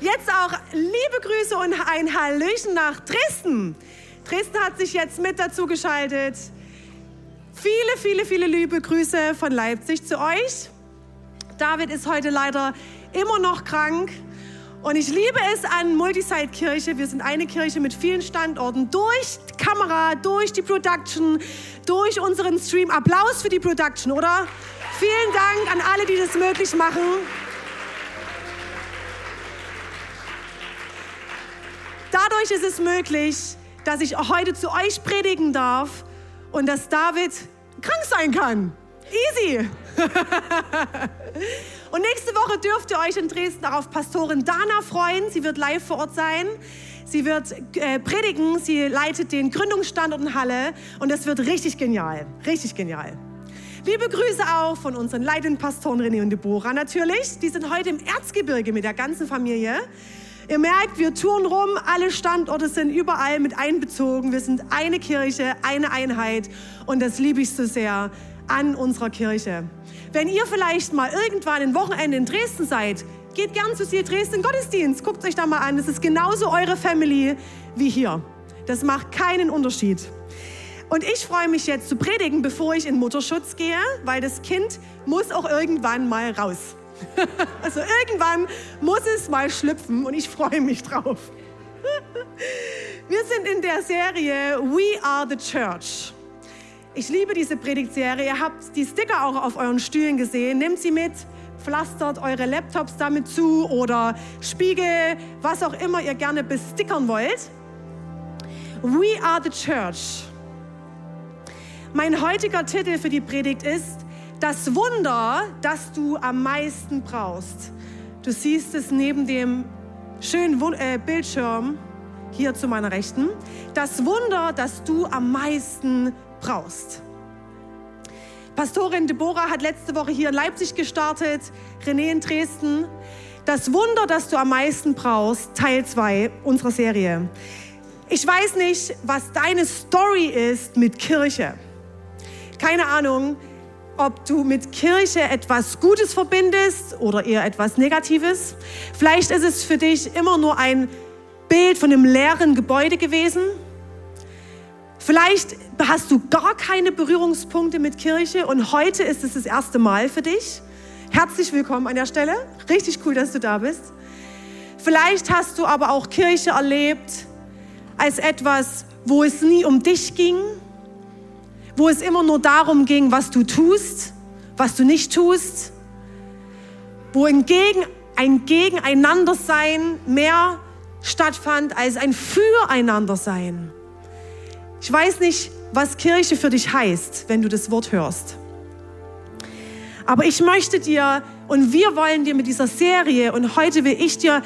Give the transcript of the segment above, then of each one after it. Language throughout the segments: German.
Jetzt auch liebe Grüße und ein Hallöchen nach Dresden. Dresden hat sich jetzt mit dazu geschaltet. Viele, viele, viele liebe Grüße von Leipzig zu euch. David ist heute leider immer noch krank. Und ich liebe es an Multisite-Kirche. Wir sind eine Kirche mit vielen Standorten. Durch die Kamera, durch die Production, durch unseren Stream. Applaus für die Production, oder? Vielen Dank an alle, die das möglich machen. Dadurch ist es möglich, dass ich heute zu euch predigen darf und dass David krank sein kann. Easy. und nächste Woche dürft ihr euch in Dresden auf Pastorin Dana freuen. Sie wird live vor Ort sein. Sie wird äh, predigen. Sie leitet den Gründungsstandort in Halle. Und das wird richtig genial. Richtig genial. Liebe Grüße auch von unseren leitenden Pastoren René und Deborah natürlich. Die sind heute im Erzgebirge mit der ganzen Familie. Ihr merkt, wir touren rum, alle Standorte sind überall mit einbezogen. Wir sind eine Kirche, eine Einheit und das liebe ich so sehr an unserer Kirche. Wenn ihr vielleicht mal irgendwann ein Wochenende in Dresden seid, geht gern zu Sie Dresden Gottesdienst. Guckt euch da mal an. Es ist genauso eure Family wie hier. Das macht keinen Unterschied. Und ich freue mich jetzt zu predigen, bevor ich in Mutterschutz gehe, weil das Kind muss auch irgendwann mal raus. Also irgendwann muss es mal schlüpfen und ich freue mich drauf. Wir sind in der Serie We Are the Church. Ich liebe diese Predigtserie. Ihr habt die Sticker auch auf euren Stühlen gesehen. Nehmt sie mit, pflastert eure Laptops damit zu oder Spiegel, was auch immer ihr gerne bestickern wollt. We are the Church. Mein heutiger Titel für die Predigt ist das Wunder, das du am meisten brauchst. Du siehst es neben dem schönen äh, Bildschirm hier zu meiner Rechten. Das Wunder, das du am meisten brauchst. Pastorin Deborah hat letzte Woche hier in Leipzig gestartet, René in Dresden. Das Wunder, das du am meisten brauchst, Teil 2 unserer Serie. Ich weiß nicht, was deine Story ist mit Kirche. Keine Ahnung, ob du mit Kirche etwas Gutes verbindest oder eher etwas Negatives. Vielleicht ist es für dich immer nur ein Bild von einem leeren Gebäude gewesen. Vielleicht hast du gar keine Berührungspunkte mit Kirche und heute ist es das erste Mal für dich. Herzlich willkommen an der Stelle. Richtig cool, dass du da bist. Vielleicht hast du aber auch Kirche erlebt als etwas, wo es nie um dich ging, wo es immer nur darum ging, was du tust, was du nicht tust, wo ein, Gegen, ein Gegeneinandersein mehr stattfand als ein Füreinandersein. Ich weiß nicht, was Kirche für dich heißt, wenn du das Wort hörst. Aber ich möchte dir und wir wollen dir mit dieser Serie und heute will ich dir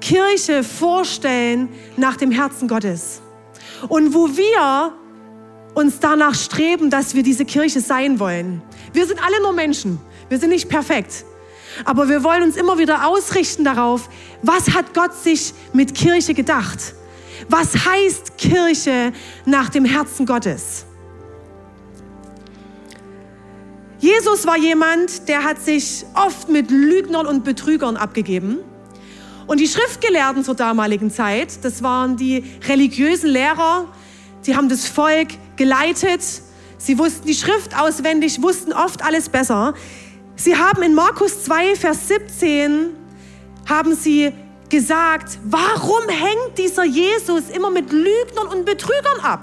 Kirche vorstellen nach dem Herzen Gottes. Und wo wir uns danach streben, dass wir diese Kirche sein wollen. Wir sind alle nur Menschen. Wir sind nicht perfekt. Aber wir wollen uns immer wieder ausrichten darauf, was hat Gott sich mit Kirche gedacht? Was heißt Kirche nach dem Herzen Gottes? Jesus war jemand, der hat sich oft mit Lügnern und Betrügern abgegeben. Und die Schriftgelehrten zur damaligen Zeit, das waren die religiösen Lehrer, Sie haben das Volk geleitet. Sie wussten die Schrift auswendig, wussten oft alles besser. Sie haben in Markus 2, Vers 17, haben sie gesagt, warum hängt dieser Jesus immer mit Lügnern und Betrügern ab?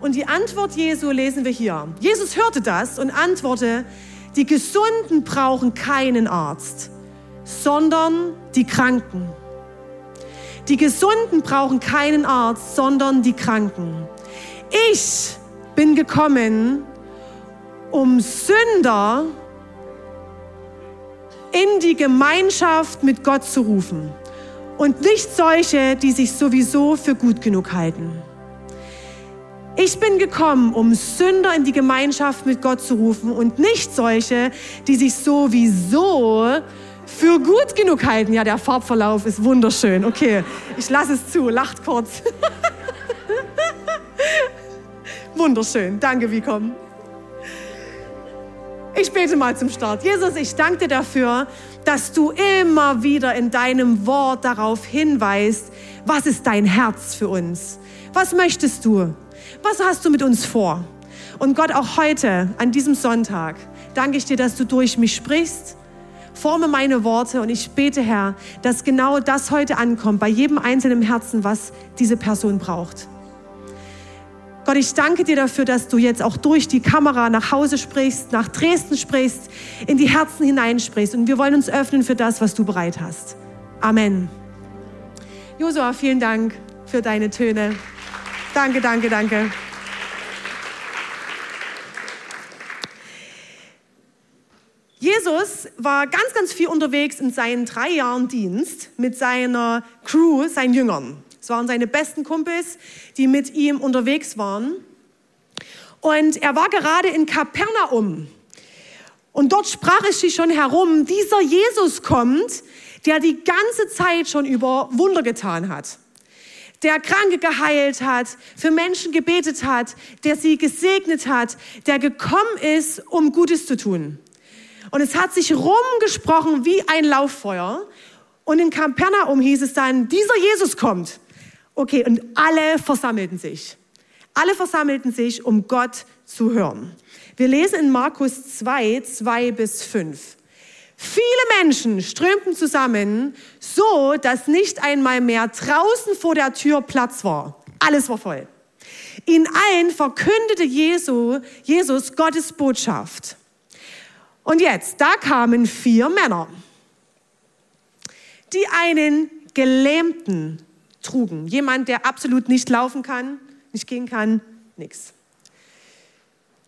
Und die Antwort Jesu lesen wir hier. Jesus hörte das und antwortete, die Gesunden brauchen keinen Arzt, sondern die Kranken. Die Gesunden brauchen keinen Arzt, sondern die Kranken. Ich bin gekommen, um Sünder in die Gemeinschaft mit Gott zu rufen und nicht solche, die sich sowieso für gut genug halten. Ich bin gekommen, um Sünder in die Gemeinschaft mit Gott zu rufen und nicht solche, die sich sowieso für gut genug halten. Ja, der Farbverlauf ist wunderschön. Okay, ich lasse es zu. Lacht kurz. wunderschön. Danke, Vicom. Ich bete mal zum Start. Jesus, ich danke dir dafür, dass du immer wieder in deinem Wort darauf hinweist, was ist dein Herz für uns? Was möchtest du? Was hast du mit uns vor? Und Gott, auch heute, an diesem Sonntag, danke ich dir, dass du durch mich sprichst. Forme meine Worte und ich bete, Herr, dass genau das heute ankommt, bei jedem einzelnen Herzen, was diese Person braucht. Gott, ich danke dir dafür, dass du jetzt auch durch die Kamera nach Hause sprichst, nach Dresden sprichst, in die Herzen hineinsprichst. Und wir wollen uns öffnen für das, was du bereit hast. Amen. Josua, vielen Dank für deine Töne. Danke, danke, danke. Jesus war ganz, ganz viel unterwegs in seinen drei Jahren Dienst mit seiner Crew, seinen Jüngern. Es waren seine besten Kumpels, die mit ihm unterwegs waren. Und er war gerade in Kapernaum. Und dort sprach es sich schon herum, dieser Jesus kommt, der die ganze Zeit schon über Wunder getan hat. Der Kranke geheilt hat, für Menschen gebetet hat, der sie gesegnet hat, der gekommen ist, um Gutes zu tun. Und es hat sich rumgesprochen wie ein Lauffeuer. Und in Kapernaum hieß es dann, dieser Jesus kommt. Okay, und alle versammelten sich. Alle versammelten sich, um Gott zu hören. Wir lesen in Markus 2, 2 bis 5. Viele Menschen strömten zusammen, so dass nicht einmal mehr draußen vor der Tür Platz war. Alles war voll. In allen verkündete Jesu, Jesus Gottes Botschaft. Und jetzt, da kamen vier Männer, die einen Gelähmten trugen. Jemand, der absolut nicht laufen kann, nicht gehen kann, nichts.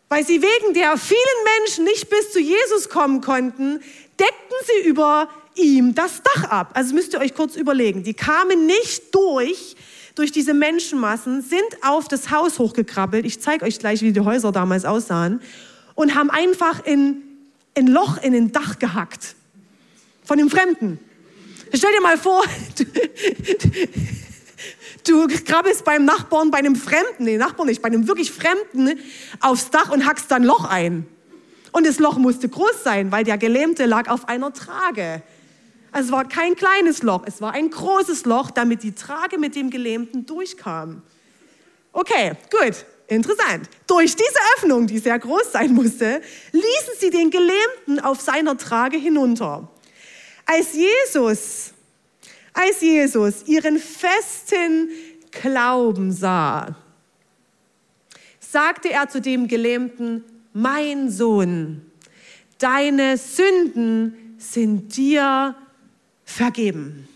Weil sie wegen der vielen Menschen nicht bis zu Jesus kommen konnten, deckten sie über ihm das Dach ab. Also müsst ihr euch kurz überlegen. Die kamen nicht durch, durch diese Menschenmassen, sind auf das Haus hochgekrabbelt. Ich zeige euch gleich, wie die Häuser damals aussahen. Und haben einfach in, ein Loch in den Dach gehackt. Von dem Fremden. Stell dir mal vor, du, krabbelst beim Nachbarn, bei einem Fremden, nee, Nachbarn nicht, bei einem wirklich Fremden aufs Dach und hackst dann Loch ein. Und das Loch musste groß sein, weil der Gelähmte lag auf einer Trage. Also es war kein kleines Loch, es war ein großes Loch, damit die Trage mit dem Gelähmten durchkam. Okay, gut, interessant. Durch diese Öffnung, die sehr groß sein musste, ließen sie den Gelähmten auf seiner Trage hinunter. Als Jesus als Jesus ihren festen Glauben sah, sagte er zu dem Gelähmten, mein Sohn, deine Sünden sind dir vergeben.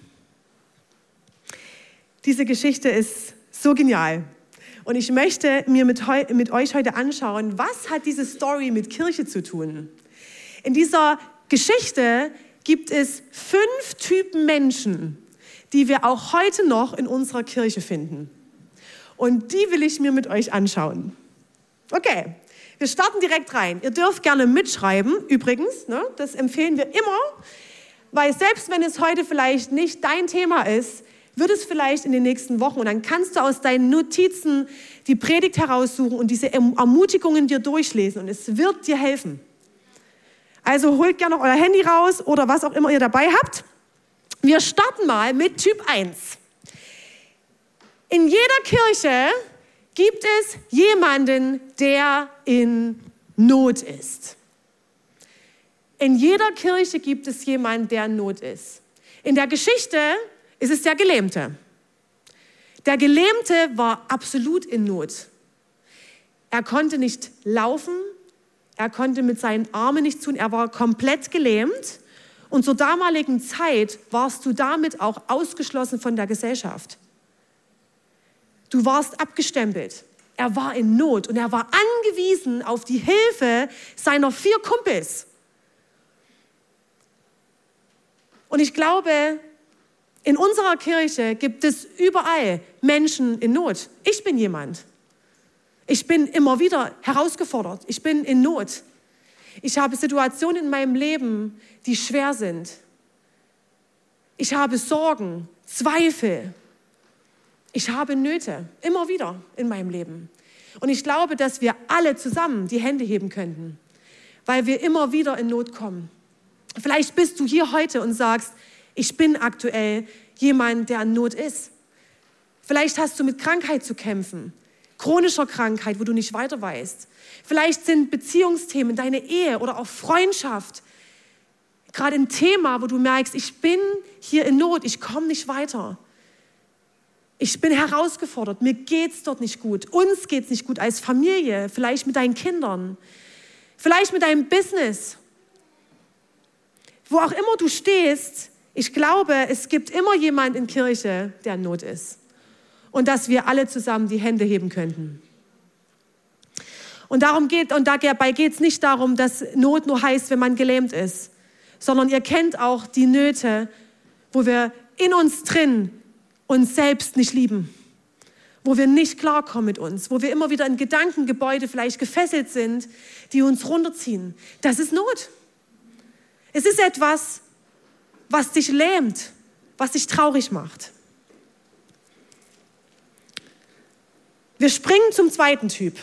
Diese Geschichte ist so genial. Und ich möchte mir mit, mit, euch heute anschauen, was hat diese Story mit Kirche zu tun? In dieser Geschichte gibt es fünf Typen Menschen, die wir auch heute noch in unserer Kirche finden. Und die will ich mir mit euch anschauen. Okay, wir starten direkt rein. Ihr dürft gerne mitschreiben, übrigens, ne? das empfehlen wir immer, weil selbst wenn es heute vielleicht nicht dein Thema ist, wird es vielleicht in den nächsten Wochen und dann kannst du aus deinen Notizen die Predigt heraussuchen und diese erm-, Ermutigungen dir durchlesen und es wird dir helfen. Also holt gerne euer Handy raus oder was auch immer ihr dabei habt. Wir starten mal mit Typ 1. In jeder Kirche gibt es jemanden, der in Not ist. In jeder Kirche gibt es jemanden, der in Not ist. In der Geschichte ist es der Gelähmte. Der Gelähmte war absolut in Not. Er konnte nicht laufen, er konnte mit seinen Armen nichts tun, er war komplett gelähmt und zur damaligen Zeit warst du damit auch ausgeschlossen von der Gesellschaft. Du warst abgestempelt. Er war in Not und er war angewiesen auf die Hilfe seiner vier Kumpels. Und ich glaube, in unserer Kirche gibt es überall Menschen in Not. Ich bin jemand. Ich bin immer wieder herausgefordert. Ich bin in Not. Ich habe Situationen in meinem Leben, die schwer sind. Ich habe Sorgen, Zweifel. Ich habe Nöte, immer wieder in meinem Leben. Und ich glaube, dass wir alle zusammen die Hände heben könnten, weil wir immer wieder in Not kommen. Vielleicht bist du hier heute und sagst, ich bin aktuell jemand, der in Not ist. Vielleicht hast du mit Krankheit zu kämpfen, chronischer Krankheit, wo du nicht weiter weißt. Vielleicht sind Beziehungsthemen, deine Ehe oder auch Freundschaft gerade ein Thema, wo du merkst, ich bin hier in Not, ich komme nicht weiter. Ich bin herausgefordert, mir geht es dort nicht gut, uns geht es nicht gut als Familie, vielleicht mit deinen Kindern, vielleicht mit deinem Business. Wo auch immer du stehst, ich glaube, es gibt immer jemand in Kirche, der in Not ist. Und dass wir alle zusammen die Hände heben könnten. Und darum geht, und dabei geht es nicht darum, dass Not nur heißt, wenn man gelähmt ist, sondern ihr kennt auch die Nöte, wo wir in uns drin uns selbst nicht lieben, wo wir nicht klarkommen mit uns, wo wir immer wieder in Gedankengebäude vielleicht gefesselt sind, die uns runterziehen. Das ist Not. Es ist etwas, was dich lähmt, was dich traurig macht. Wir springen zum zweiten Typ.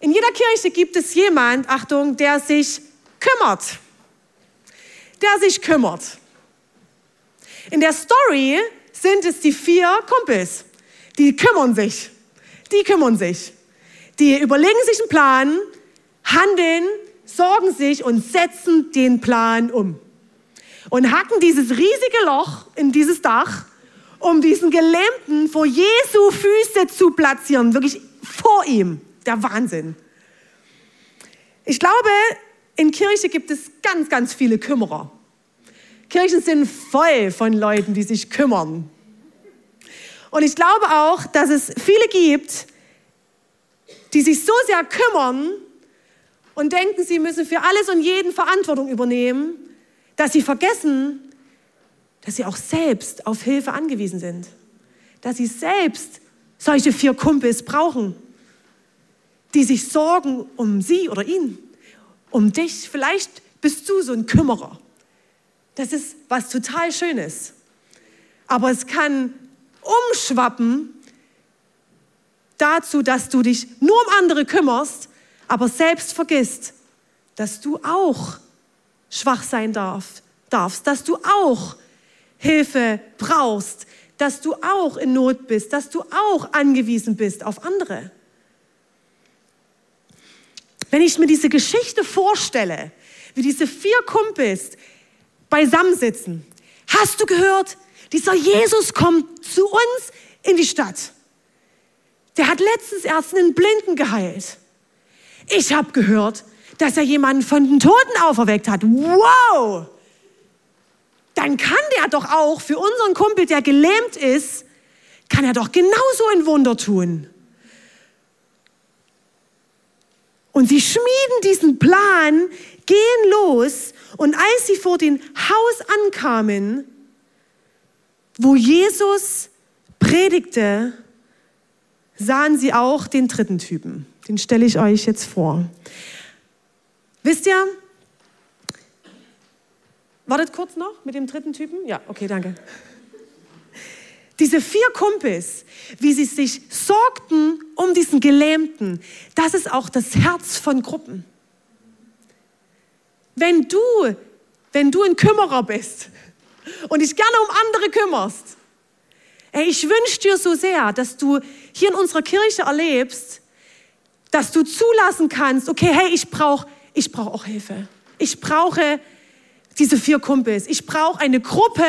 In jeder Kirche gibt es jemand, Achtung, der sich kümmert. Der sich kümmert. In der Story sind es die vier Kumpels, die kümmern sich. Die kümmern sich. Die überlegen sich einen Plan, handeln, sorgen sich und setzen den Plan um. Und hacken dieses riesige Loch in dieses Dach, um diesen Gelähmten vor Jesu Füße zu platzieren. Wirklich vor ihm. Der Wahnsinn. Ich glaube, in Kirche gibt es ganz, ganz viele Kümmerer. Kirchen sind voll von Leuten, die sich kümmern. Und ich glaube auch, dass es viele gibt, die sich so sehr kümmern und denken, sie müssen für alles und jeden Verantwortung übernehmen, dass sie vergessen, dass sie auch selbst auf Hilfe angewiesen sind. Dass sie selbst solche vier Kumpels brauchen, die sich sorgen um sie oder ihn, um dich. Vielleicht bist du so ein Kümmerer. Das ist was total Schönes. Aber es kann umschwappen dazu, dass du dich nur um andere kümmerst, aber selbst vergisst, dass du auch schwach sein darf, darfst, dass du auch Hilfe brauchst, dass du auch in Not bist, dass du auch angewiesen bist auf andere. Wenn ich mir diese Geschichte vorstelle, wie diese vier Kumpels beisammensitzen, hast du gehört, dieser Jesus kommt zu uns in die Stadt. Der hat letztens erst einen Blinden geheilt. Ich habe gehört, dass er jemanden von den Toten auferweckt hat. Wow! Dann kann der doch auch für unseren Kumpel, der gelähmt ist, kann er doch genauso ein Wunder tun. Und sie schmieden diesen Plan, gehen los und als sie vor dem Haus ankamen, wo Jesus predigte, sahen sie auch den dritten Typen. Den stelle ich euch jetzt vor. Wisst ihr, wartet kurz noch mit dem dritten Typen? Ja, okay, danke. Diese vier Kumpels, wie sie sich sorgten um diesen Gelähmten, das ist auch das Herz von Gruppen. Wenn du, wenn du ein Kümmerer bist und dich gerne um andere kümmerst, ey, ich wünsche dir so sehr, dass du hier in unserer Kirche erlebst, dass du zulassen kannst, okay, hey, ich brauche ich brauch auch Hilfe. Ich brauche diese vier Kumpels. Ich brauche eine Gruppe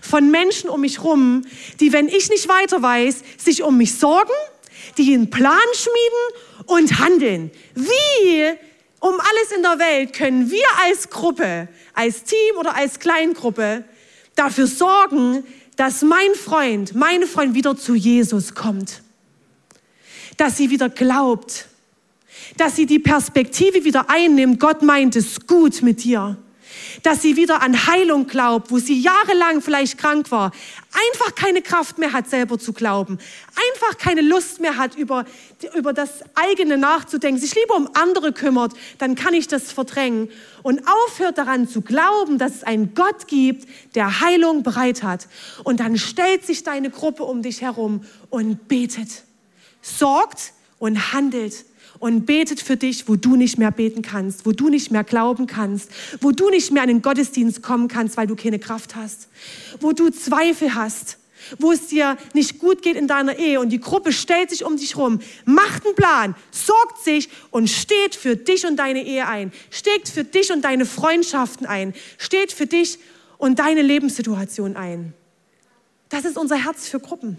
von Menschen um mich rum, die, wenn ich nicht weiter weiß, sich um mich sorgen, die einen Plan schmieden und handeln. Wie um alles in der Welt können wir als Gruppe, als Team oder als Kleingruppe dafür sorgen, dass mein Freund, meine Freund wieder zu Jesus kommt. Dass sie wieder glaubt. Dass sie die Perspektive wieder einnimmt, Gott meint es gut mit dir dass sie wieder an Heilung glaubt, wo sie jahrelang vielleicht krank war, einfach keine Kraft mehr hat, selber zu glauben, einfach keine Lust mehr hat, über, über das eigene nachzudenken, sich lieber um andere kümmert, dann kann ich das verdrängen. Und aufhört daran zu glauben, dass es einen Gott gibt, der Heilung bereit hat. Und dann stellt sich deine Gruppe um dich herum und betet, sorgt und handelt und betet für dich, wo du nicht mehr beten kannst, wo du nicht mehr glauben kannst, wo du nicht mehr in den Gottesdienst kommen kannst, weil du keine Kraft hast, wo du Zweifel hast, wo es dir nicht gut geht in deiner Ehe und die Gruppe stellt sich um dich rum, macht einen Plan, sorgt sich und steht für dich und deine Ehe ein, steht für dich und deine Freundschaften ein, steht für dich und deine Lebenssituation ein. Das ist unser Herz für Gruppen.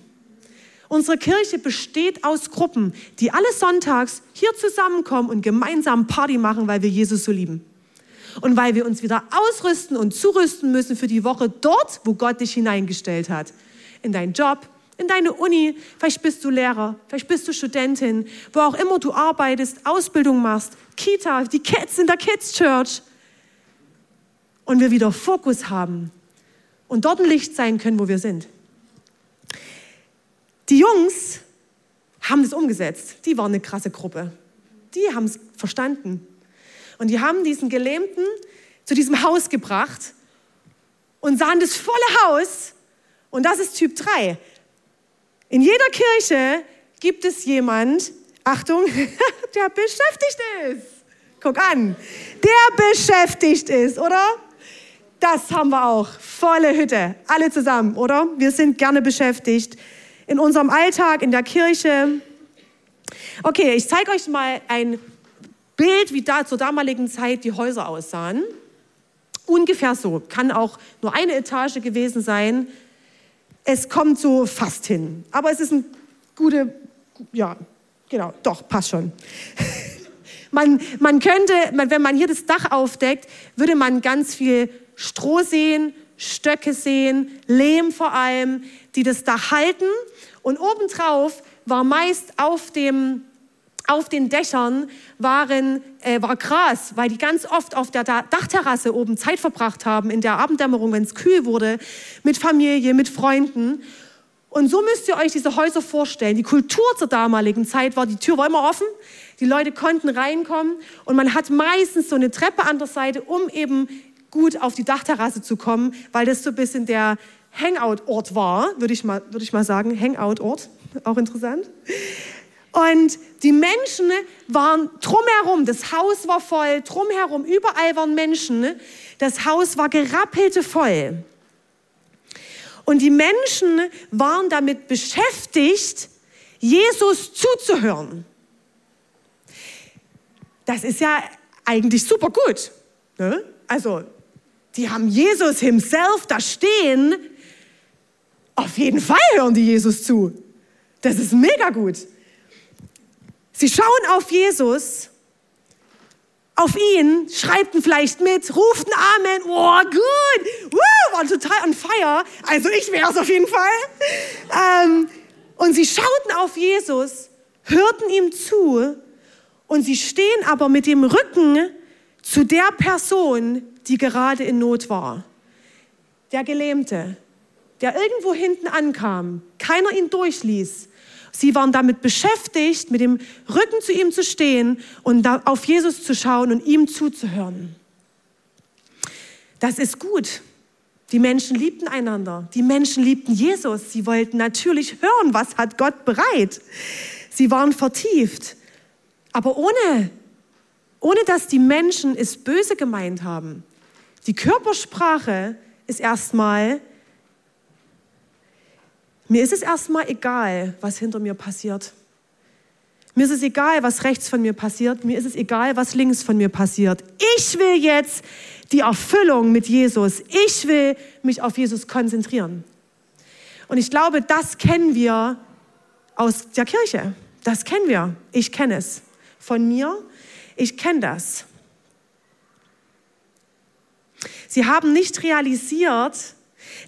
Unsere Kirche besteht aus Gruppen, die alle sonntags hier zusammenkommen und gemeinsam Party machen, weil wir Jesus so lieben. Und weil wir uns wieder ausrüsten und zurüsten müssen für die Woche dort, wo Gott dich hineingestellt hat. In deinen Job, in deine Uni, vielleicht bist du Lehrer, vielleicht bist du Studentin, wo auch immer du arbeitest, Ausbildung machst, Kita, die Kids in der Kids Church. Und wir wieder Fokus haben und dort ein Licht sein können, wo wir sind. Die Jungs haben das umgesetzt. Die waren eine krasse Gruppe. Die haben es verstanden. Und die haben diesen Gelähmten zu diesem Haus gebracht und sahen das volle Haus. Und das ist Typ 3. In jeder Kirche gibt es jemand, Achtung, der beschäftigt ist. Guck an, der beschäftigt ist, oder? Das haben wir auch. Volle Hütte. Alle zusammen, oder? Wir sind gerne beschäftigt in unserem Alltag, in der Kirche. Okay, ich zeige euch mal ein Bild, wie da zur damaligen Zeit die Häuser aussahen. Ungefähr so, kann auch nur eine Etage gewesen sein. Es kommt so fast hin, aber es ist ein gute, ja, genau, doch, passt schon. man, man könnte, wenn man hier das Dach aufdeckt, würde man ganz viel Stroh sehen, Stöcke sehen, Lehm vor allem, die das Dach halten. Und obendrauf war meist auf, dem, auf den Dächern waren, äh, war Gras, weil die ganz oft auf der Dachterrasse oben Zeit verbracht haben, in der Abenddämmerung, wenn es kühl wurde, mit Familie, mit Freunden. Und so müsst ihr euch diese Häuser vorstellen. Die Kultur zur damaligen Zeit war, die Tür war immer offen, die Leute konnten reinkommen und man hat meistens so eine Treppe an der Seite, um eben gut auf die Dachterrasse zu kommen, weil das so ein bisschen der Hangout-Ort war, würde ich, mal, ich mal sagen. Hangout-Ort, auch interessant. Und die Menschen waren drumherum, das Haus war voll, drumherum, überall waren Menschen. Das Haus war gerappelte voll. Und die Menschen waren damit beschäftigt, Jesus zuzuhören. Das ist ja eigentlich super gut. Ne? Also, die haben Jesus himself da stehen auf jeden Fall hören die Jesus zu. Das ist mega gut. Sie schauen auf Jesus, auf ihn, schreibten vielleicht mit, ruften Amen, oh gut, Woo, waren total on fire. Also ich wäre es auf jeden Fall. Ähm, und sie schauten auf Jesus, hörten ihm zu und sie stehen aber mit dem Rücken zu der Person, die gerade in Not war. Der Gelähmte, der irgendwo hinten ankam, keiner ihn durchließ. Sie waren damit beschäftigt, mit dem Rücken zu ihm zu stehen und auf Jesus zu schauen und ihm zuzuhören. Das ist gut. Die Menschen liebten einander. Die Menschen liebten Jesus. Sie wollten natürlich hören, was hat Gott bereit. Sie waren vertieft. Aber ohne, ohne dass die Menschen es böse gemeint haben. Die Körpersprache ist erstmal mir ist es erstmal egal, was hinter mir passiert. Mir ist es egal, was rechts von mir passiert. Mir ist es egal, was links von mir passiert. Ich will jetzt die Erfüllung mit Jesus. Ich will mich auf Jesus konzentrieren. Und ich glaube, das kennen wir aus der Kirche. Das kennen wir. Ich kenne es. Von mir, ich kenne das. Sie haben nicht realisiert,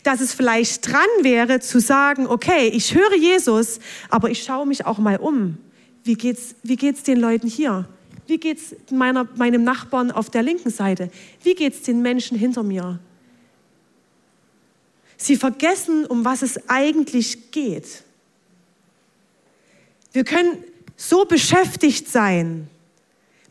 dass es vielleicht dran wäre zu sagen, okay, ich höre Jesus, aber ich schaue mich auch mal um. Wie geht's, wie geht's den Leuten hier? Wie geht es meinem Nachbarn auf der linken Seite? Wie geht es den Menschen hinter mir? Sie vergessen, um was es eigentlich geht. Wir können so beschäftigt sein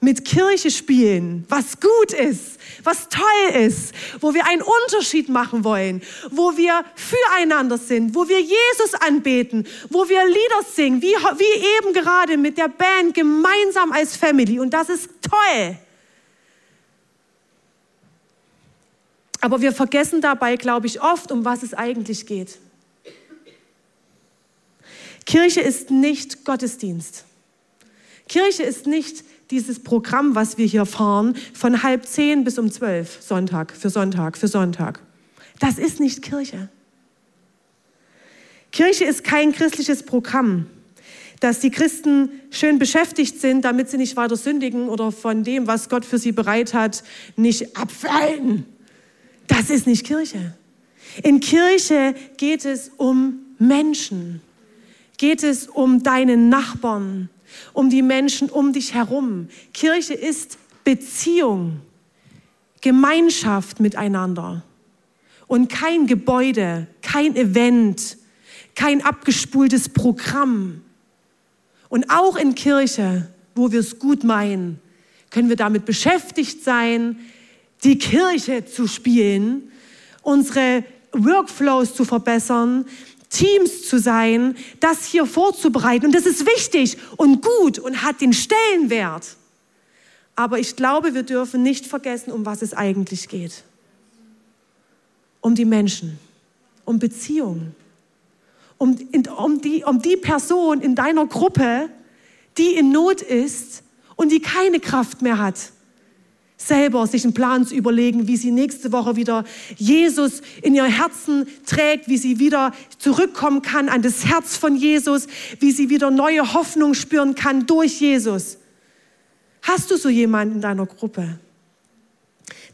mit Kirche spielen, was gut ist, was toll ist, wo wir einen Unterschied machen wollen, wo wir füreinander sind, wo wir Jesus anbeten, wo wir Lieder singen, wie, wie eben gerade mit der Band gemeinsam als Family. Und das ist toll. Aber wir vergessen dabei, glaube ich, oft, um was es eigentlich geht. Kirche ist nicht Gottesdienst. Kirche ist nicht dieses Programm, was wir hier fahren, von halb zehn bis um zwölf, Sonntag für Sonntag für Sonntag. Das ist nicht Kirche. Kirche ist kein christliches Programm, dass die Christen schön beschäftigt sind, damit sie nicht weiter sündigen oder von dem, was Gott für sie bereit hat, nicht abfallen. Das ist nicht Kirche. In Kirche geht es um Menschen, geht es um deinen Nachbarn, um die Menschen um dich herum. Kirche ist Beziehung, Gemeinschaft miteinander und kein Gebäude, kein Event, kein abgespultes Programm. Und auch in Kirche, wo wir es gut meinen, können wir damit beschäftigt sein, die Kirche zu spielen, unsere Workflows zu verbessern, Teams zu sein, das hier vorzubereiten. Und das ist wichtig und gut und hat den Stellenwert. Aber ich glaube, wir dürfen nicht vergessen, um was es eigentlich geht. Um die Menschen, um Beziehungen, um, um, die, um die Person in deiner Gruppe, die in Not ist und die keine Kraft mehr hat selber sich einen Plan zu überlegen, wie sie nächste Woche wieder Jesus in ihr Herzen trägt, wie sie wieder zurückkommen kann an das Herz von Jesus, wie sie wieder neue Hoffnung spüren kann durch Jesus. Hast du so jemanden in deiner Gruppe?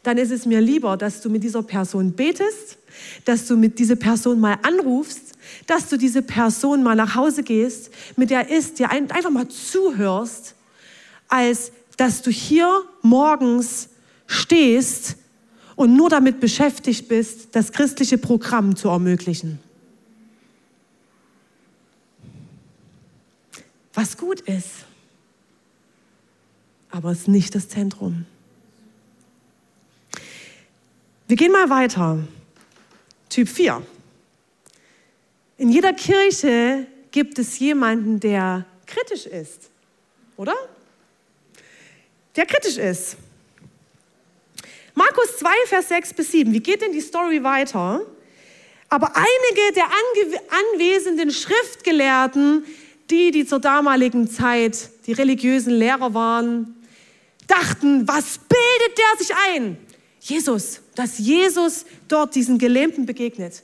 Dann ist es mir lieber, dass du mit dieser Person betest, dass du mit dieser Person mal anrufst, dass du diese Person mal nach Hause gehst, mit der ist, dir einfach mal zuhörst, als dass du hier morgens stehst und nur damit beschäftigt bist, das christliche Programm zu ermöglichen. Was gut ist, aber es ist nicht das Zentrum. Wir gehen mal weiter. Typ 4. In jeder Kirche gibt es jemanden, der kritisch ist, oder? Der kritisch ist. Markus 2, Vers 6 bis 7. Wie geht denn die Story weiter? Aber einige der anwesenden Schriftgelehrten, die, die zur damaligen Zeit die religiösen Lehrer waren, dachten, was bildet der sich ein? Jesus, dass Jesus dort diesen Gelähmten begegnet.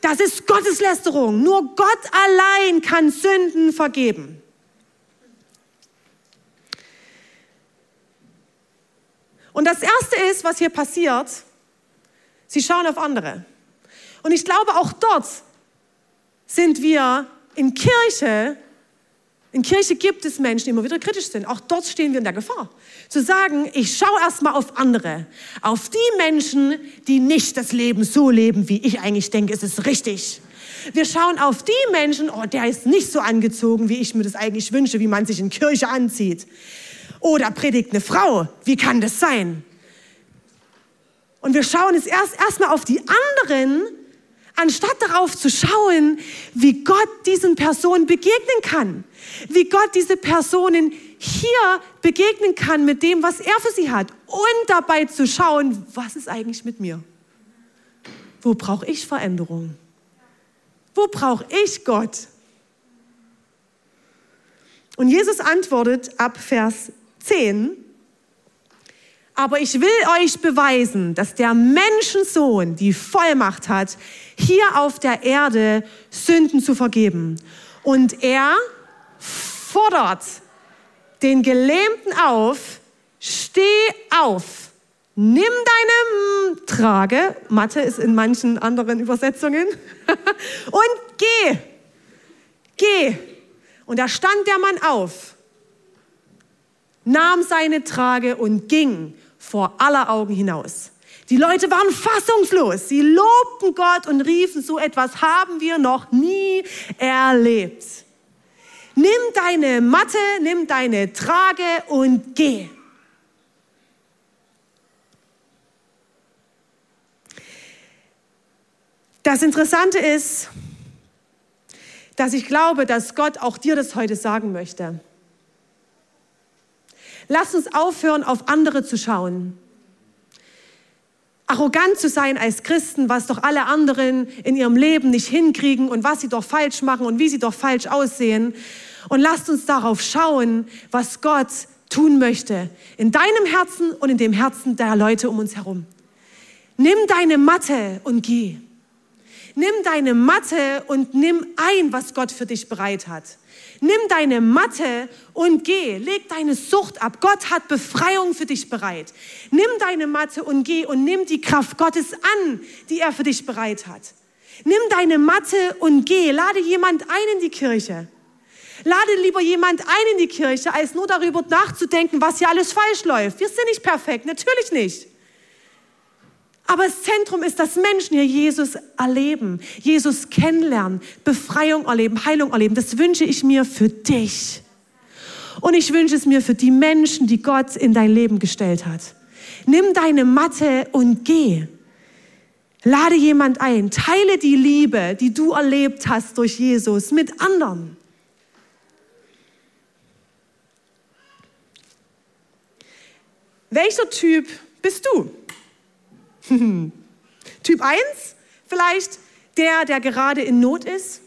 Das ist Gotteslästerung. Nur Gott allein kann Sünden vergeben. Und das Erste ist, was hier passiert, sie schauen auf andere. Und ich glaube, auch dort sind wir in Kirche, in Kirche gibt es Menschen, die immer wieder kritisch sind. Auch dort stehen wir in der Gefahr. Zu sagen, ich schaue erstmal auf andere, auf die Menschen, die nicht das Leben so leben, wie ich eigentlich denke, es ist richtig. Wir schauen auf die Menschen, oh, der ist nicht so angezogen, wie ich mir das eigentlich wünsche, wie man sich in Kirche anzieht. Oder predigt eine Frau. Wie kann das sein? Und wir schauen jetzt erst erstmal auf die anderen, anstatt darauf zu schauen, wie Gott diesen Personen begegnen kann. Wie Gott diese Personen hier begegnen kann mit dem, was er für sie hat. Und dabei zu schauen, was ist eigentlich mit mir? Wo brauche ich Veränderung? Wo brauche ich Gott? Und Jesus antwortet ab Vers 10. Aber ich will euch beweisen, dass der Menschensohn die Vollmacht hat, hier auf der Erde Sünden zu vergeben. Und er fordert den Gelähmten auf, steh auf, nimm deine Trage, Mathe ist in manchen anderen Übersetzungen, und geh, geh. Und da stand der Mann auf nahm seine Trage und ging vor aller Augen hinaus. Die Leute waren fassungslos. Sie lobten Gott und riefen, so etwas haben wir noch nie erlebt. Nimm deine Matte, nimm deine Trage und geh. Das Interessante ist, dass ich glaube, dass Gott auch dir das heute sagen möchte. Lass uns aufhören, auf andere zu schauen. Arrogant zu sein als Christen, was doch alle anderen in ihrem Leben nicht hinkriegen und was sie doch falsch machen und wie sie doch falsch aussehen. Und lasst uns darauf schauen, was Gott tun möchte. In deinem Herzen und in dem Herzen der Leute um uns herum. Nimm deine Matte und geh. Nimm deine Matte und nimm ein, was Gott für dich bereit hat. Nimm deine Matte und geh. Leg deine Sucht ab. Gott hat Befreiung für dich bereit. Nimm deine Matte und geh und nimm die Kraft Gottes an, die er für dich bereit hat. Nimm deine Matte und geh. Lade jemand ein in die Kirche. Lade lieber jemand ein in die Kirche, als nur darüber nachzudenken, was hier alles falsch läuft. Wir sind nicht perfekt, natürlich nicht. Aber das Zentrum ist, dass Menschen hier Jesus erleben, Jesus kennenlernen, Befreiung erleben, Heilung erleben. Das wünsche ich mir für dich. Und ich wünsche es mir für die Menschen, die Gott in dein Leben gestellt hat. Nimm deine Matte und geh. Lade jemand ein. Teile die Liebe, die du erlebt hast durch Jesus mit anderen. Welcher Typ bist du? typ 1, vielleicht der, der gerade in Not ist.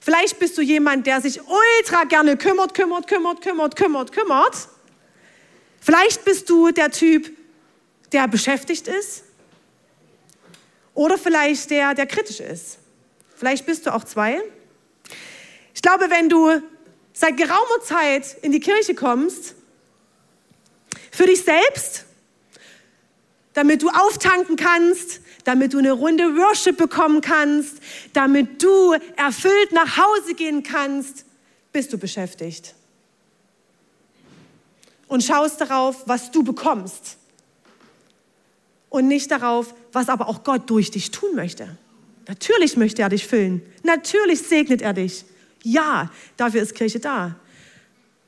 Vielleicht bist du jemand, der sich ultra gerne kümmert, kümmert, kümmert, kümmert, kümmert, kümmert. Vielleicht bist du der Typ, der beschäftigt ist. Oder vielleicht der, der kritisch ist. Vielleicht bist du auch zwei. Ich glaube, wenn du seit geraumer Zeit in die Kirche kommst, für dich selbst damit du auftanken kannst, damit du eine Runde Worship bekommen kannst, damit du erfüllt nach Hause gehen kannst, bist du beschäftigt. Und schaust darauf, was du bekommst. Und nicht darauf, was aber auch Gott durch dich tun möchte. Natürlich möchte er dich füllen. Natürlich segnet er dich. Ja, dafür ist Kirche da.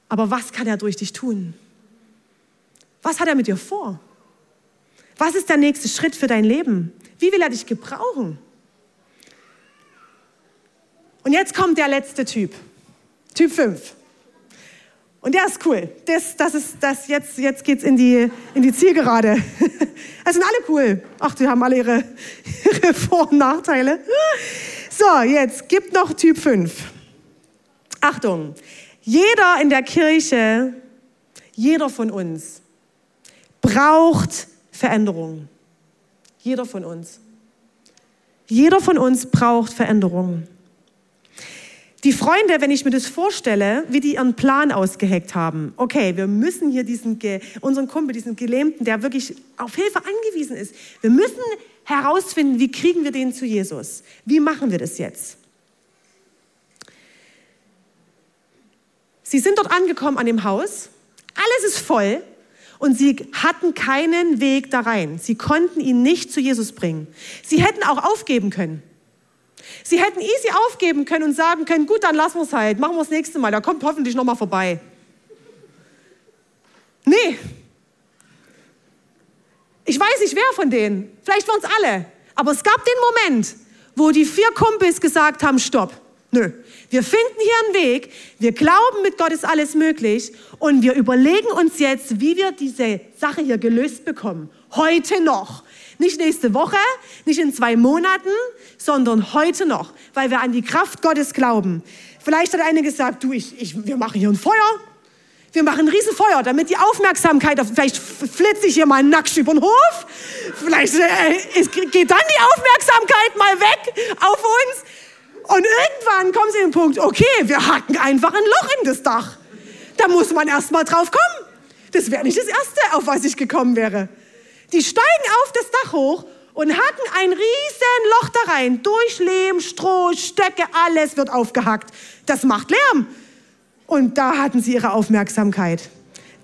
Aber was kann er durch dich tun? Was hat er mit dir vor? Was ist der nächste Schritt für dein Leben? Wie will er dich gebrauchen? Und jetzt kommt der letzte Typ, Typ 5. Und der ist cool. Das, das ist, das jetzt, jetzt geht's in die, in die Zielgerade. Das sind alle cool. Ach, die haben alle ihre, ihre Vor- und Nachteile. So, jetzt gibt noch Typ 5. Achtung. Jeder in der Kirche, jeder von uns braucht Veränderung. Jeder von uns. Jeder von uns braucht Veränderung. Die Freunde, wenn ich mir das vorstelle, wie die ihren Plan ausgeheckt haben. Okay, wir müssen hier diesen, unseren Kumpel, diesen Gelähmten, der wirklich auf Hilfe angewiesen ist. Wir müssen herausfinden, wie kriegen wir den zu Jesus? Wie machen wir das jetzt? Sie sind dort angekommen an dem Haus. Alles ist voll und sie hatten keinen Weg da rein. Sie konnten ihn nicht zu Jesus bringen. Sie hätten auch aufgeben können. Sie hätten easy aufgeben können und sagen können, gut, dann lassen wir es halt, machen wir es nächste Mal, da kommt hoffentlich noch mal vorbei. Nee. Ich weiß nicht, wer von denen. Vielleicht waren es alle. Aber es gab den Moment, wo die vier Kumpels gesagt haben, stopp. Nö, wir finden hier einen Weg, wir glauben, mit Gott ist alles möglich und wir überlegen uns jetzt, wie wir diese Sache hier gelöst bekommen. Heute noch. Nicht nächste Woche, nicht in zwei Monaten, sondern heute noch, weil wir an die Kraft Gottes glauben. Vielleicht hat einer gesagt, du, ich, ich, wir machen hier ein Feuer. Wir machen ein Riesenfeuer, damit die Aufmerksamkeit, auf, vielleicht flitze ich hier mal nackt über den Hof, vielleicht äh, geht dann die Aufmerksamkeit mal weg auf uns. Und irgendwann kommen sie in den Punkt, okay, wir hacken einfach ein Loch in das Dach. Da muss man erst mal drauf kommen. Das wäre nicht das Erste, auf was ich gekommen wäre. Die steigen auf das Dach hoch und hacken ein riesen Loch da rein. Durch Lehm, Stroh, Stöcke, alles wird aufgehackt. Das macht Lärm. Und da hatten sie ihre Aufmerksamkeit.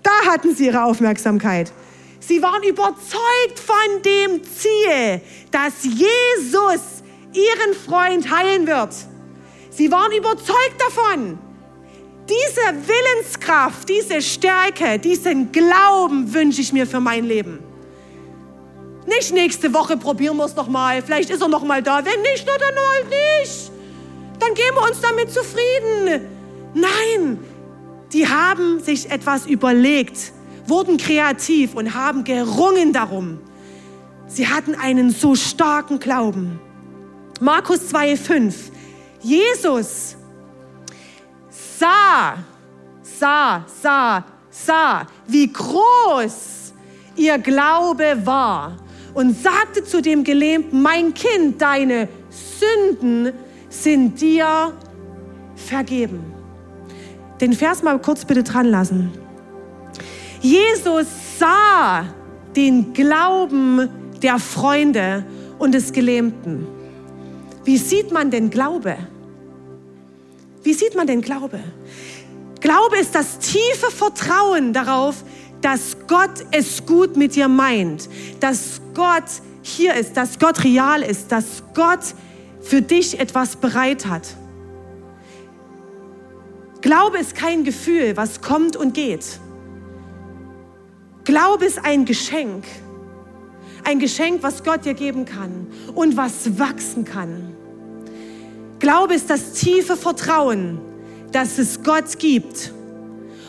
Da hatten sie ihre Aufmerksamkeit. Sie waren überzeugt von dem Ziel, dass Jesus ihren Freund heilen wird. Sie waren überzeugt davon. Diese Willenskraft, diese Stärke, diesen Glauben wünsche ich mir für mein Leben. Nicht nächste Woche probieren wir es nochmal. Vielleicht ist er nochmal da. Wenn nicht, dann halt nicht. Dann geben wir uns damit zufrieden. Nein, die haben sich etwas überlegt, wurden kreativ und haben gerungen darum. Sie hatten einen so starken Glauben. Markus 2,5. Jesus sah, sah, sah, sah, wie groß ihr Glaube war und sagte zu dem Gelähmten, mein Kind, deine Sünden sind dir vergeben. Den Vers mal kurz bitte dran lassen. Jesus sah den Glauben der Freunde und des Gelähmten. Wie sieht man denn Glaube? Wie sieht man denn Glaube? Glaube ist das tiefe Vertrauen darauf, dass Gott es gut mit dir meint, dass Gott hier ist, dass Gott real ist, dass Gott für dich etwas bereit hat. Glaube ist kein Gefühl, was kommt und geht. Glaube ist ein Geschenk. Ein Geschenk, was Gott dir geben kann und was wachsen kann. Glaube ist das tiefe Vertrauen, dass es Gott gibt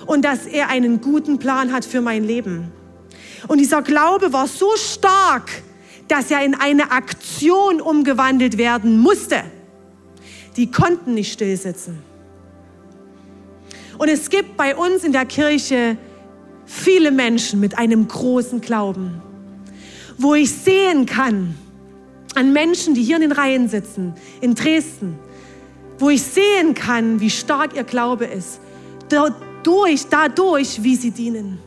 und dass er einen guten Plan hat für mein Leben. Und dieser Glaube war so stark, dass er in eine Aktion umgewandelt werden musste. Die konnten nicht stillsitzen. Und es gibt bei uns in der Kirche viele Menschen mit einem großen Glauben, wo ich sehen kann, an Menschen, die hier in den Reihen sitzen, in Dresden, wo ich sehen kann, wie stark ihr Glaube ist, dadurch, dadurch, wie sie dienen,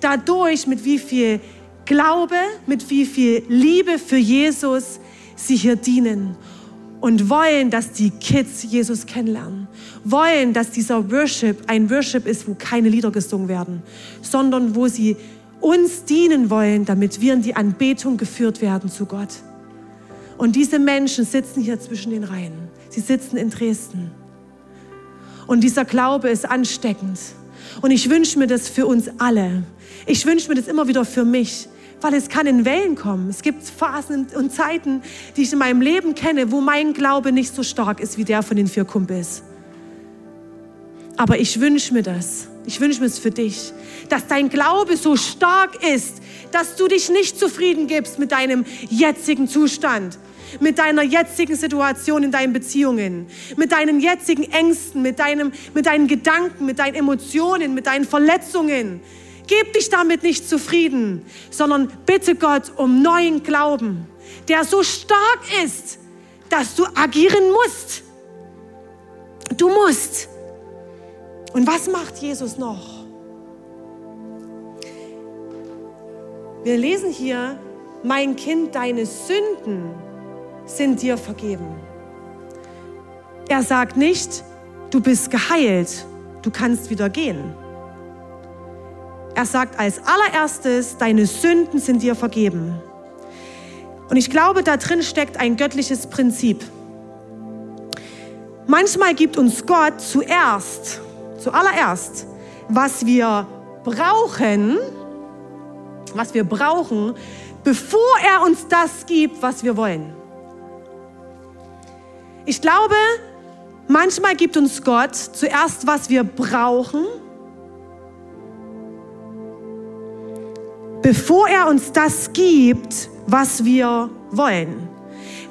dadurch, mit wie viel Glaube, mit wie viel Liebe für Jesus sie hier dienen und wollen, dass die Kids Jesus kennenlernen. Wollen, dass dieser Worship ein Worship ist, wo keine Lieder gesungen werden, sondern wo sie uns dienen wollen, damit wir in die Anbetung geführt werden zu Gott. Und diese Menschen sitzen hier zwischen den Reihen. Sie sitzen in Dresden. Und dieser Glaube ist ansteckend. Und ich wünsche mir das für uns alle. Ich wünsche mir das immer wieder für mich, weil es kann in Wellen kommen. Es gibt Phasen und Zeiten, die ich in meinem Leben kenne, wo mein Glaube nicht so stark ist wie der von den vier Kumpels. Aber ich wünsche mir das. Ich wünsche mir es für dich, dass dein Glaube so stark ist, dass du dich nicht zufrieden gibst mit deinem jetzigen Zustand, mit deiner jetzigen Situation in deinen Beziehungen, mit deinen jetzigen Ängsten, mit, deinem, mit deinen Gedanken, mit deinen Emotionen, mit deinen Verletzungen, Gib dich damit nicht zufrieden, sondern bitte Gott um neuen Glauben, der so stark ist, dass du agieren musst. Du musst. Und was macht Jesus noch? Wir lesen hier, mein Kind, deine Sünden sind dir vergeben. Er sagt nicht, du bist geheilt, du kannst wieder gehen. Er sagt als allererstes, deine Sünden sind dir vergeben. Und ich glaube, da drin steckt ein göttliches Prinzip. Manchmal gibt uns Gott zuerst, zuallererst, was wir brauchen, was wir brauchen, bevor er uns das gibt, was wir wollen. Ich glaube, manchmal gibt uns Gott zuerst, was wir brauchen, bevor er uns das gibt, was wir wollen.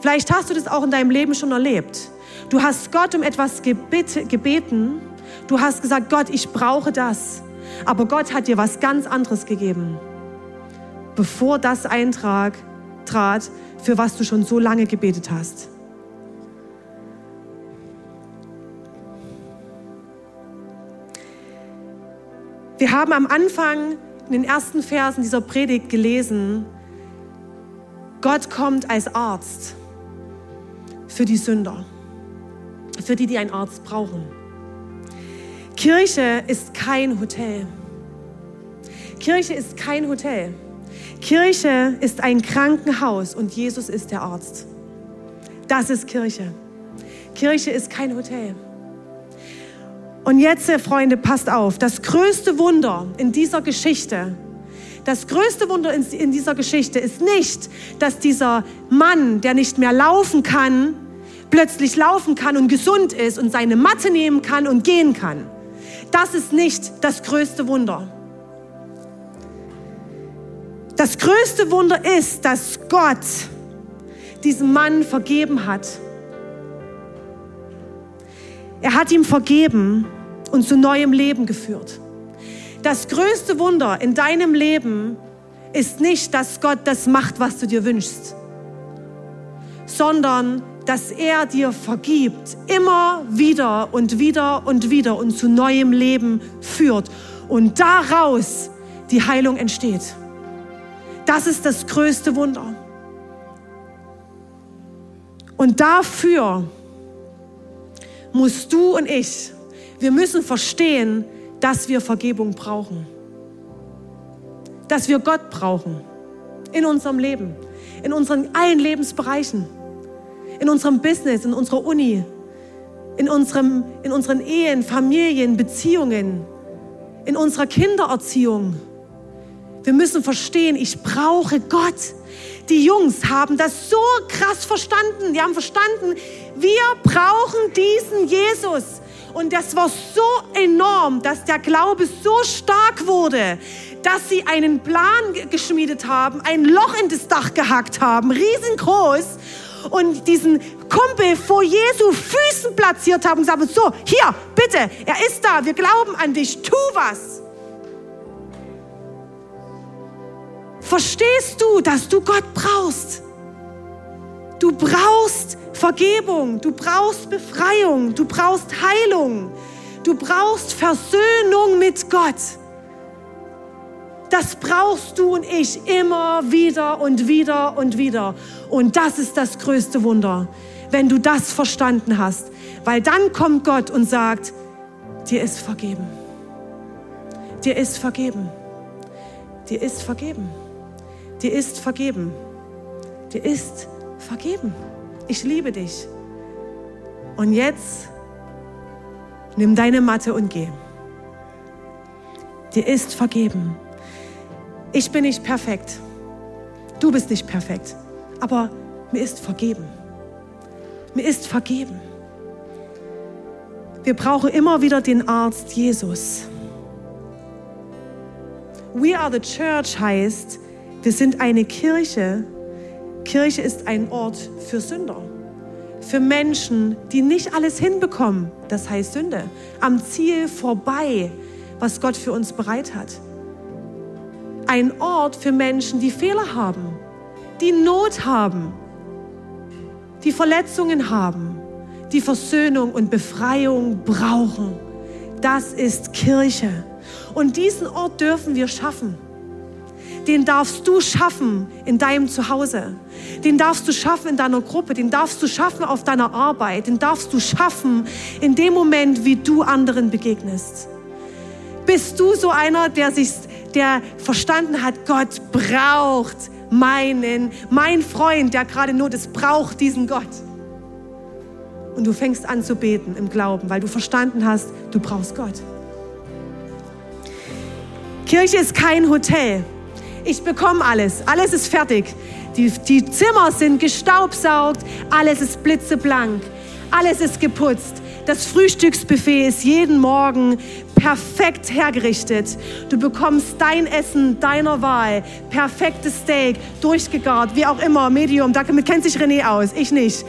Vielleicht hast du das auch in deinem Leben schon erlebt. Du hast Gott um etwas gebeten. Du hast gesagt, Gott, ich brauche das. Aber Gott hat dir was ganz anderes gegeben, bevor das Eintrag trat, für was du schon so lange gebetet hast. Wir haben am Anfang in den ersten Versen dieser Predigt gelesen, Gott kommt als Arzt für die Sünder, für die, die einen Arzt brauchen. Kirche ist kein Hotel. Kirche ist kein Hotel. Kirche ist ein Krankenhaus und Jesus ist der Arzt. Das ist Kirche. Kirche ist kein Hotel. Und jetzt, Freunde, passt auf, das größte Wunder in dieser Geschichte, das größte Wunder in dieser Geschichte ist nicht, dass dieser Mann, der nicht mehr laufen kann, plötzlich laufen kann und gesund ist und seine Matte nehmen kann und gehen kann. Das ist nicht das größte Wunder. Das größte Wunder ist, dass Gott diesem Mann vergeben hat. Er hat ihm vergeben und zu neuem Leben geführt. Das größte Wunder in deinem Leben ist nicht, dass Gott das macht, was du dir wünschst, sondern dass er dir vergibt, immer wieder und wieder und wieder und zu neuem Leben führt und daraus die Heilung entsteht. Das ist das größte Wunder. Und dafür musst du und ich, wir müssen verstehen, dass wir Vergebung brauchen. Dass wir Gott brauchen in unserem Leben, in unseren allen Lebensbereichen, in unserem Business, in unserer Uni, in, unserem, in unseren Ehen, Familien, Beziehungen, in unserer Kindererziehung wir müssen verstehen, ich brauche Gott. Die Jungs haben das so krass verstanden. Die haben verstanden, wir brauchen diesen Jesus. Und das war so enorm, dass der Glaube so stark wurde, dass sie einen Plan geschmiedet haben, ein Loch in das Dach gehackt haben, riesengroß, und diesen Kumpel vor Jesu Füßen platziert haben und gesagt, so, hier, bitte, er ist da, wir glauben an dich, tu was. Verstehst du, dass du Gott brauchst? Du brauchst Vergebung, du brauchst Befreiung, du brauchst Heilung, du brauchst Versöhnung mit Gott. Das brauchst du und ich immer wieder und wieder und wieder. Und das ist das größte Wunder, wenn du das verstanden hast. Weil dann kommt Gott und sagt, dir ist vergeben. Dir ist vergeben. Dir ist vergeben. Dir ist vergeben. Dir ist vergeben. Ich liebe dich. Und jetzt nimm deine Matte und geh. Dir ist vergeben. Ich bin nicht perfekt. Du bist nicht perfekt. Aber mir ist vergeben. Mir ist vergeben. Wir brauchen immer wieder den Arzt Jesus. We are the church heißt, wir sind eine Kirche. Kirche ist ein Ort für Sünder. Für Menschen, die nicht alles hinbekommen. Das heißt Sünde. Am Ziel vorbei, was Gott für uns bereit hat. Ein Ort für Menschen, die Fehler haben, die Not haben, die Verletzungen haben, die Versöhnung und Befreiung brauchen. Das ist Kirche. Und diesen Ort dürfen wir schaffen den darfst du schaffen in deinem Zuhause. Den darfst du schaffen in deiner Gruppe. Den darfst du schaffen auf deiner Arbeit. Den darfst du schaffen in dem Moment, wie du anderen begegnest. Bist du so einer, der sich, der verstanden hat, Gott braucht meinen, mein Freund, der gerade Not ist, braucht diesen Gott. Und du fängst an zu beten im Glauben, weil du verstanden hast, du brauchst Gott. Kirche ist kein Hotel ich bekomme alles, alles ist fertig. Die, die Zimmer sind gestaubsaugt, alles ist blitzeblank, alles ist geputzt. Das Frühstücksbuffet ist jeden Morgen perfekt hergerichtet. Du bekommst dein Essen deiner Wahl, perfektes Steak, durchgegart, wie auch immer, Medium. Damit kennt sich René aus, ich nicht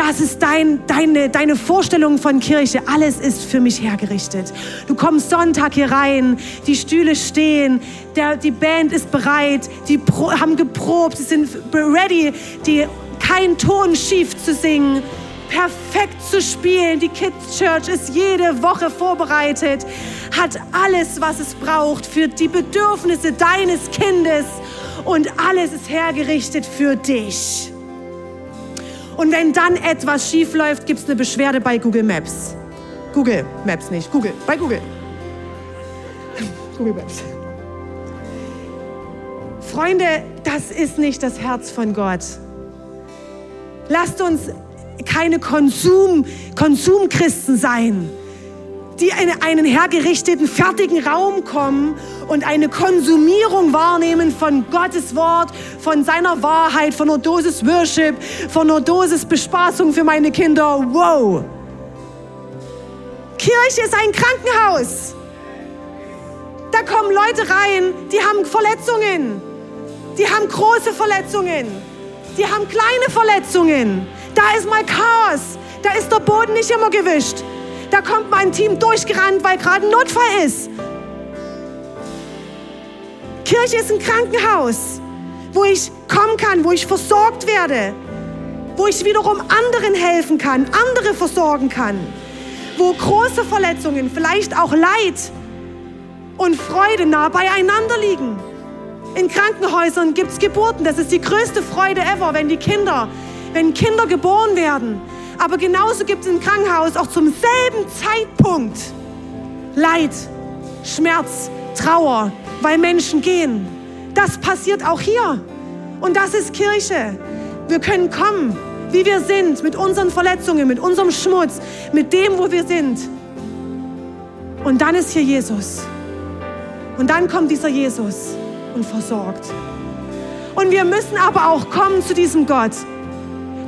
das ist dein, deine, deine Vorstellung von Kirche. Alles ist für mich hergerichtet. Du kommst Sonntag hier rein, die Stühle stehen, der, die Band ist bereit, die pro, haben geprobt, sie sind ready, die, kein Ton schief zu singen, perfekt zu spielen. Die Kids Church ist jede Woche vorbereitet, hat alles, was es braucht für die Bedürfnisse deines Kindes und alles ist hergerichtet für dich. Und wenn dann etwas schief läuft, gibt es eine Beschwerde bei Google Maps. Google Maps nicht, Google, bei Google. Google Maps. Freunde, das ist nicht das Herz von Gott. Lasst uns keine Konsum, Konsumchristen sein, die in einen hergerichteten, fertigen Raum kommen und eine Konsumierung wahrnehmen von Gottes Wort, von seiner Wahrheit, von einer Dosis Worship, von einer Dosis Bespaßung für meine Kinder. Wow! Kirche ist ein Krankenhaus. Da kommen Leute rein, die haben Verletzungen. Die haben große Verletzungen. Die haben kleine Verletzungen. Da ist mal Chaos. Da ist der Boden nicht immer gewischt. Da kommt mein Team durchgerannt, weil gerade ein Notfall ist. Kirche ist ein Krankenhaus, wo ich kommen kann, wo ich versorgt werde, wo ich wiederum anderen helfen kann, andere versorgen kann, wo große Verletzungen, vielleicht auch Leid und Freude nah beieinander liegen. In Krankenhäusern gibt es Geburten. Das ist die größte Freude ever, wenn die Kinder, wenn Kinder geboren werden. Aber genauso gibt es im Krankenhaus auch zum selben Zeitpunkt Leid, Schmerz, Trauer, weil Menschen gehen. Das passiert auch hier. Und das ist Kirche. Wir können kommen, wie wir sind, mit unseren Verletzungen, mit unserem Schmutz, mit dem, wo wir sind. Und dann ist hier Jesus. Und dann kommt dieser Jesus und versorgt. Und wir müssen aber auch kommen zu diesem Gott.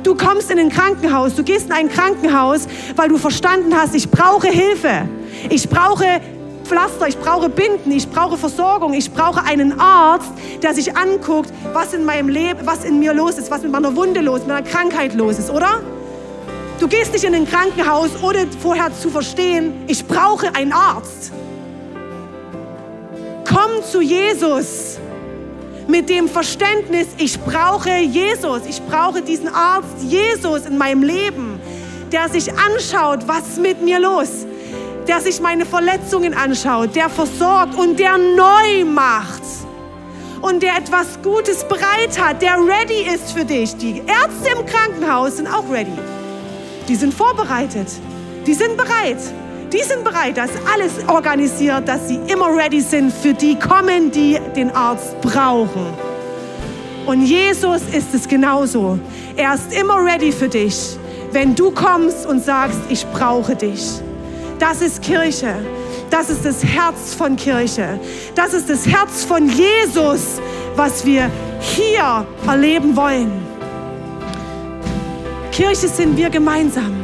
Du kommst in ein Krankenhaus, du gehst in ein Krankenhaus, weil du verstanden hast, ich brauche Hilfe. Ich brauche Pflaster, ich brauche Binden, ich brauche Versorgung, ich brauche einen Arzt, der sich anguckt, was in meinem Leben, was in mir los ist, was mit meiner Wunde los, mit meiner Krankheit los ist, oder? Du gehst nicht in ein Krankenhaus, ohne vorher zu verstehen, ich brauche einen Arzt. Komm zu Jesus mit dem Verständnis, ich brauche Jesus, ich brauche diesen Arzt Jesus in meinem Leben, der sich anschaut, was ist mit mir los, der sich meine Verletzungen anschaut, der versorgt und der neu macht und der etwas Gutes bereit hat, der ready ist für dich. Die Ärzte im Krankenhaus sind auch ready. Die sind vorbereitet. Die sind bereit. Die sind bereit, dass alles organisiert, dass sie immer ready sind für die kommen, die den Arzt brauchen. Und Jesus ist es genauso. Er ist immer ready für dich, wenn du kommst und sagst, ich brauche dich. Das ist Kirche. Das ist das Herz von Kirche. Das ist das Herz von Jesus, was wir hier erleben wollen. Kirche sind wir gemeinsam.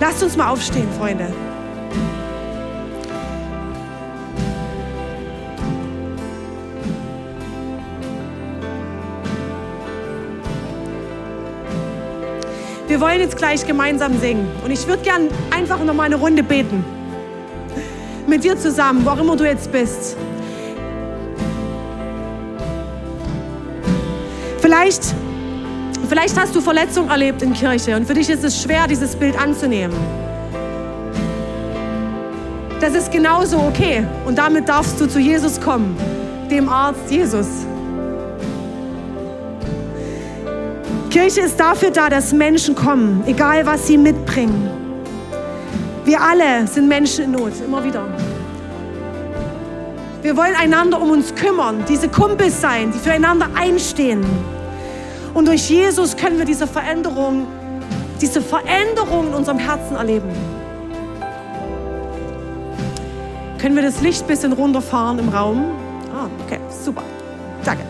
Lasst uns mal aufstehen, Freunde. Wir wollen jetzt gleich gemeinsam singen. Und ich würde gern einfach noch mal eine Runde beten. Mit dir zusammen, wo auch immer du jetzt bist. Vielleicht Vielleicht hast du Verletzung erlebt in Kirche und für dich ist es schwer, dieses Bild anzunehmen. Das ist genauso okay und damit darfst du zu Jesus kommen, dem Arzt Jesus. Kirche ist dafür da, dass Menschen kommen, egal was sie mitbringen. Wir alle sind Menschen in Not, immer wieder. Wir wollen einander um uns kümmern, diese Kumpels sein, die füreinander einstehen. Und durch Jesus können wir diese Veränderung, diese Veränderung in unserem Herzen erleben. Können wir das Licht ein bisschen runterfahren im Raum? Ah, okay, super. Danke.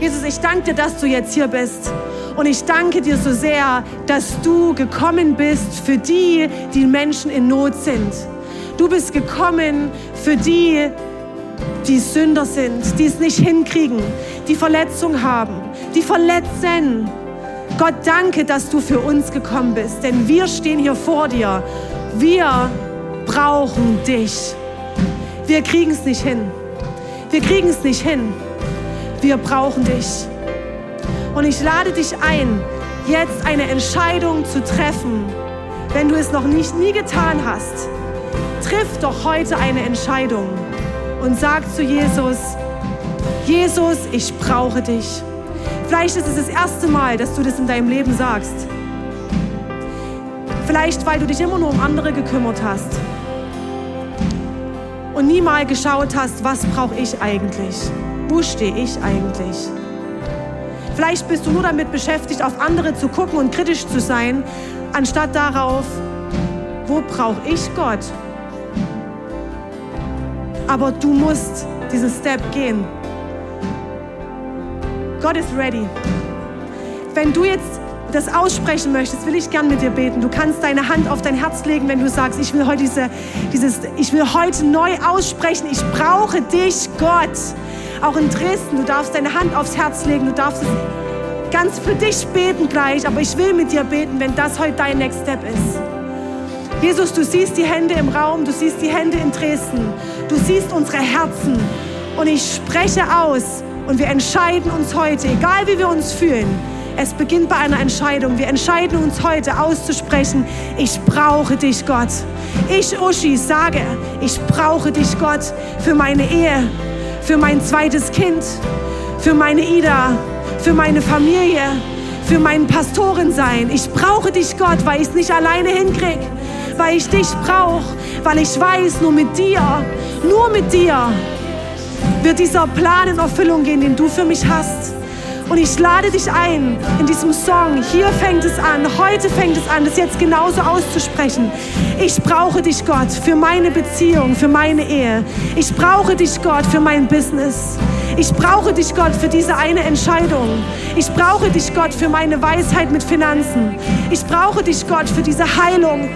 Jesus, ich danke dir, dass du jetzt hier bist. Und ich danke dir so sehr, dass du gekommen bist für die, die Menschen in Not sind. Du bist gekommen für die, die Sünder sind, die es nicht hinkriegen, die Verletzung haben, die verletzen. Gott, danke, dass du für uns gekommen bist, denn wir stehen hier vor dir. Wir brauchen dich. Wir kriegen es nicht hin. Wir kriegen es nicht hin. Wir brauchen dich. Und ich lade dich ein, jetzt eine Entscheidung zu treffen, wenn du es noch nicht nie getan hast. Triff doch heute eine Entscheidung und sag zu Jesus, Jesus, ich brauche dich. Vielleicht ist es das erste Mal, dass du das in deinem Leben sagst. Vielleicht, weil du dich immer nur um andere gekümmert hast. und nie mal geschaut hast, was brauche ich eigentlich? Wo stehe ich eigentlich? Vielleicht bist du nur damit beschäftigt, auf andere zu gucken und kritisch zu sein, anstatt darauf, wo brauche ich Gott? Aber du musst diesen Step gehen. Gott ist ready. Wenn du jetzt das aussprechen möchtest, will ich gern mit dir beten. Du kannst deine Hand auf dein Herz legen, wenn du sagst, ich will heute diese, dieses, ich will heute neu aussprechen. Ich brauche dich, Gott. Auch in Dresden, du darfst deine Hand aufs Herz legen. Du darfst es ganz für dich beten gleich, aber ich will mit dir beten, wenn das heute dein Next Step ist. Jesus, du siehst die Hände im Raum, du siehst die Hände in Dresden, du siehst unsere Herzen und ich spreche aus und wir entscheiden uns heute, egal wie wir uns fühlen, es beginnt bei einer Entscheidung. Wir entscheiden uns heute auszusprechen, ich brauche dich, Gott. Ich, Uschi, sage, ich brauche dich, Gott, für meine Ehe, für mein zweites Kind, für meine Ida, für meine Familie, für mein Pastorensein. Ich brauche dich, Gott, weil ich es nicht alleine hinkriege, weil ich dich brauche, weil ich weiß, nur mit dir, nur mit dir wird dieser Plan in Erfüllung gehen, den du für mich hast. Und ich lade dich ein in diesem Song. Hier fängt es an, heute fängt es an, das jetzt genauso auszusprechen. Ich brauche dich, Gott, für meine Beziehung, für meine Ehe. Ich brauche dich, Gott, für mein Business. Ich brauche dich, Gott, für diese eine Entscheidung. Ich brauche dich, Gott, für meine Weisheit mit Finanzen. Ich brauche dich, Gott, für diese Heilung,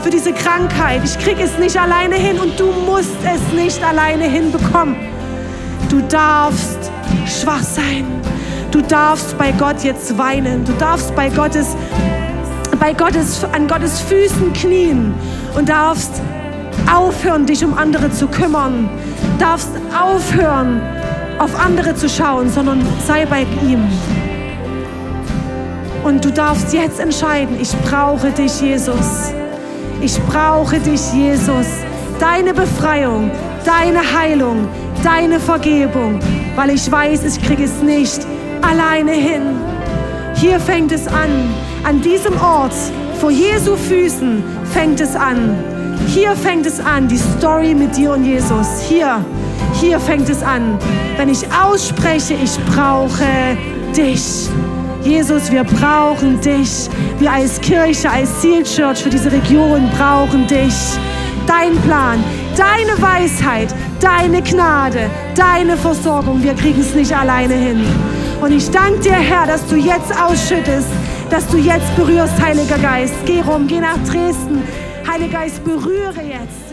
für diese Krankheit. Ich kriege es nicht alleine hin und du musst es nicht alleine hinbekommen. Du darfst schwach sein. Du darfst bei Gott jetzt weinen. Du darfst bei Gottes, bei Gottes, an Gottes Füßen knien und darfst aufhören, dich um andere zu kümmern. Darfst aufhören, auf andere zu schauen, sondern sei bei ihm. Und du darfst jetzt entscheiden, ich brauche dich, Jesus. Ich brauche dich, Jesus. Deine Befreiung, deine Heilung, deine Vergebung, weil ich weiß, ich kriege es nicht alleine hin. Hier fängt es an. An diesem Ort, vor Jesu Füßen, fängt es an. Hier fängt es an, die Story mit dir und Jesus. Hier, hier fängt es an. Wenn ich ausspreche, ich brauche dich. Jesus, wir brauchen dich. Wir als Kirche, als Seal Church für diese Region brauchen dich. Dein Plan, deine Weisheit, deine Gnade, deine Versorgung. Wir kriegen es nicht alleine hin. Und ich danke dir, Herr, dass du jetzt ausschüttest, dass du jetzt berührst, Heiliger Geist. Geh rum, geh nach Dresden. Heiliger Geist, berühre jetzt.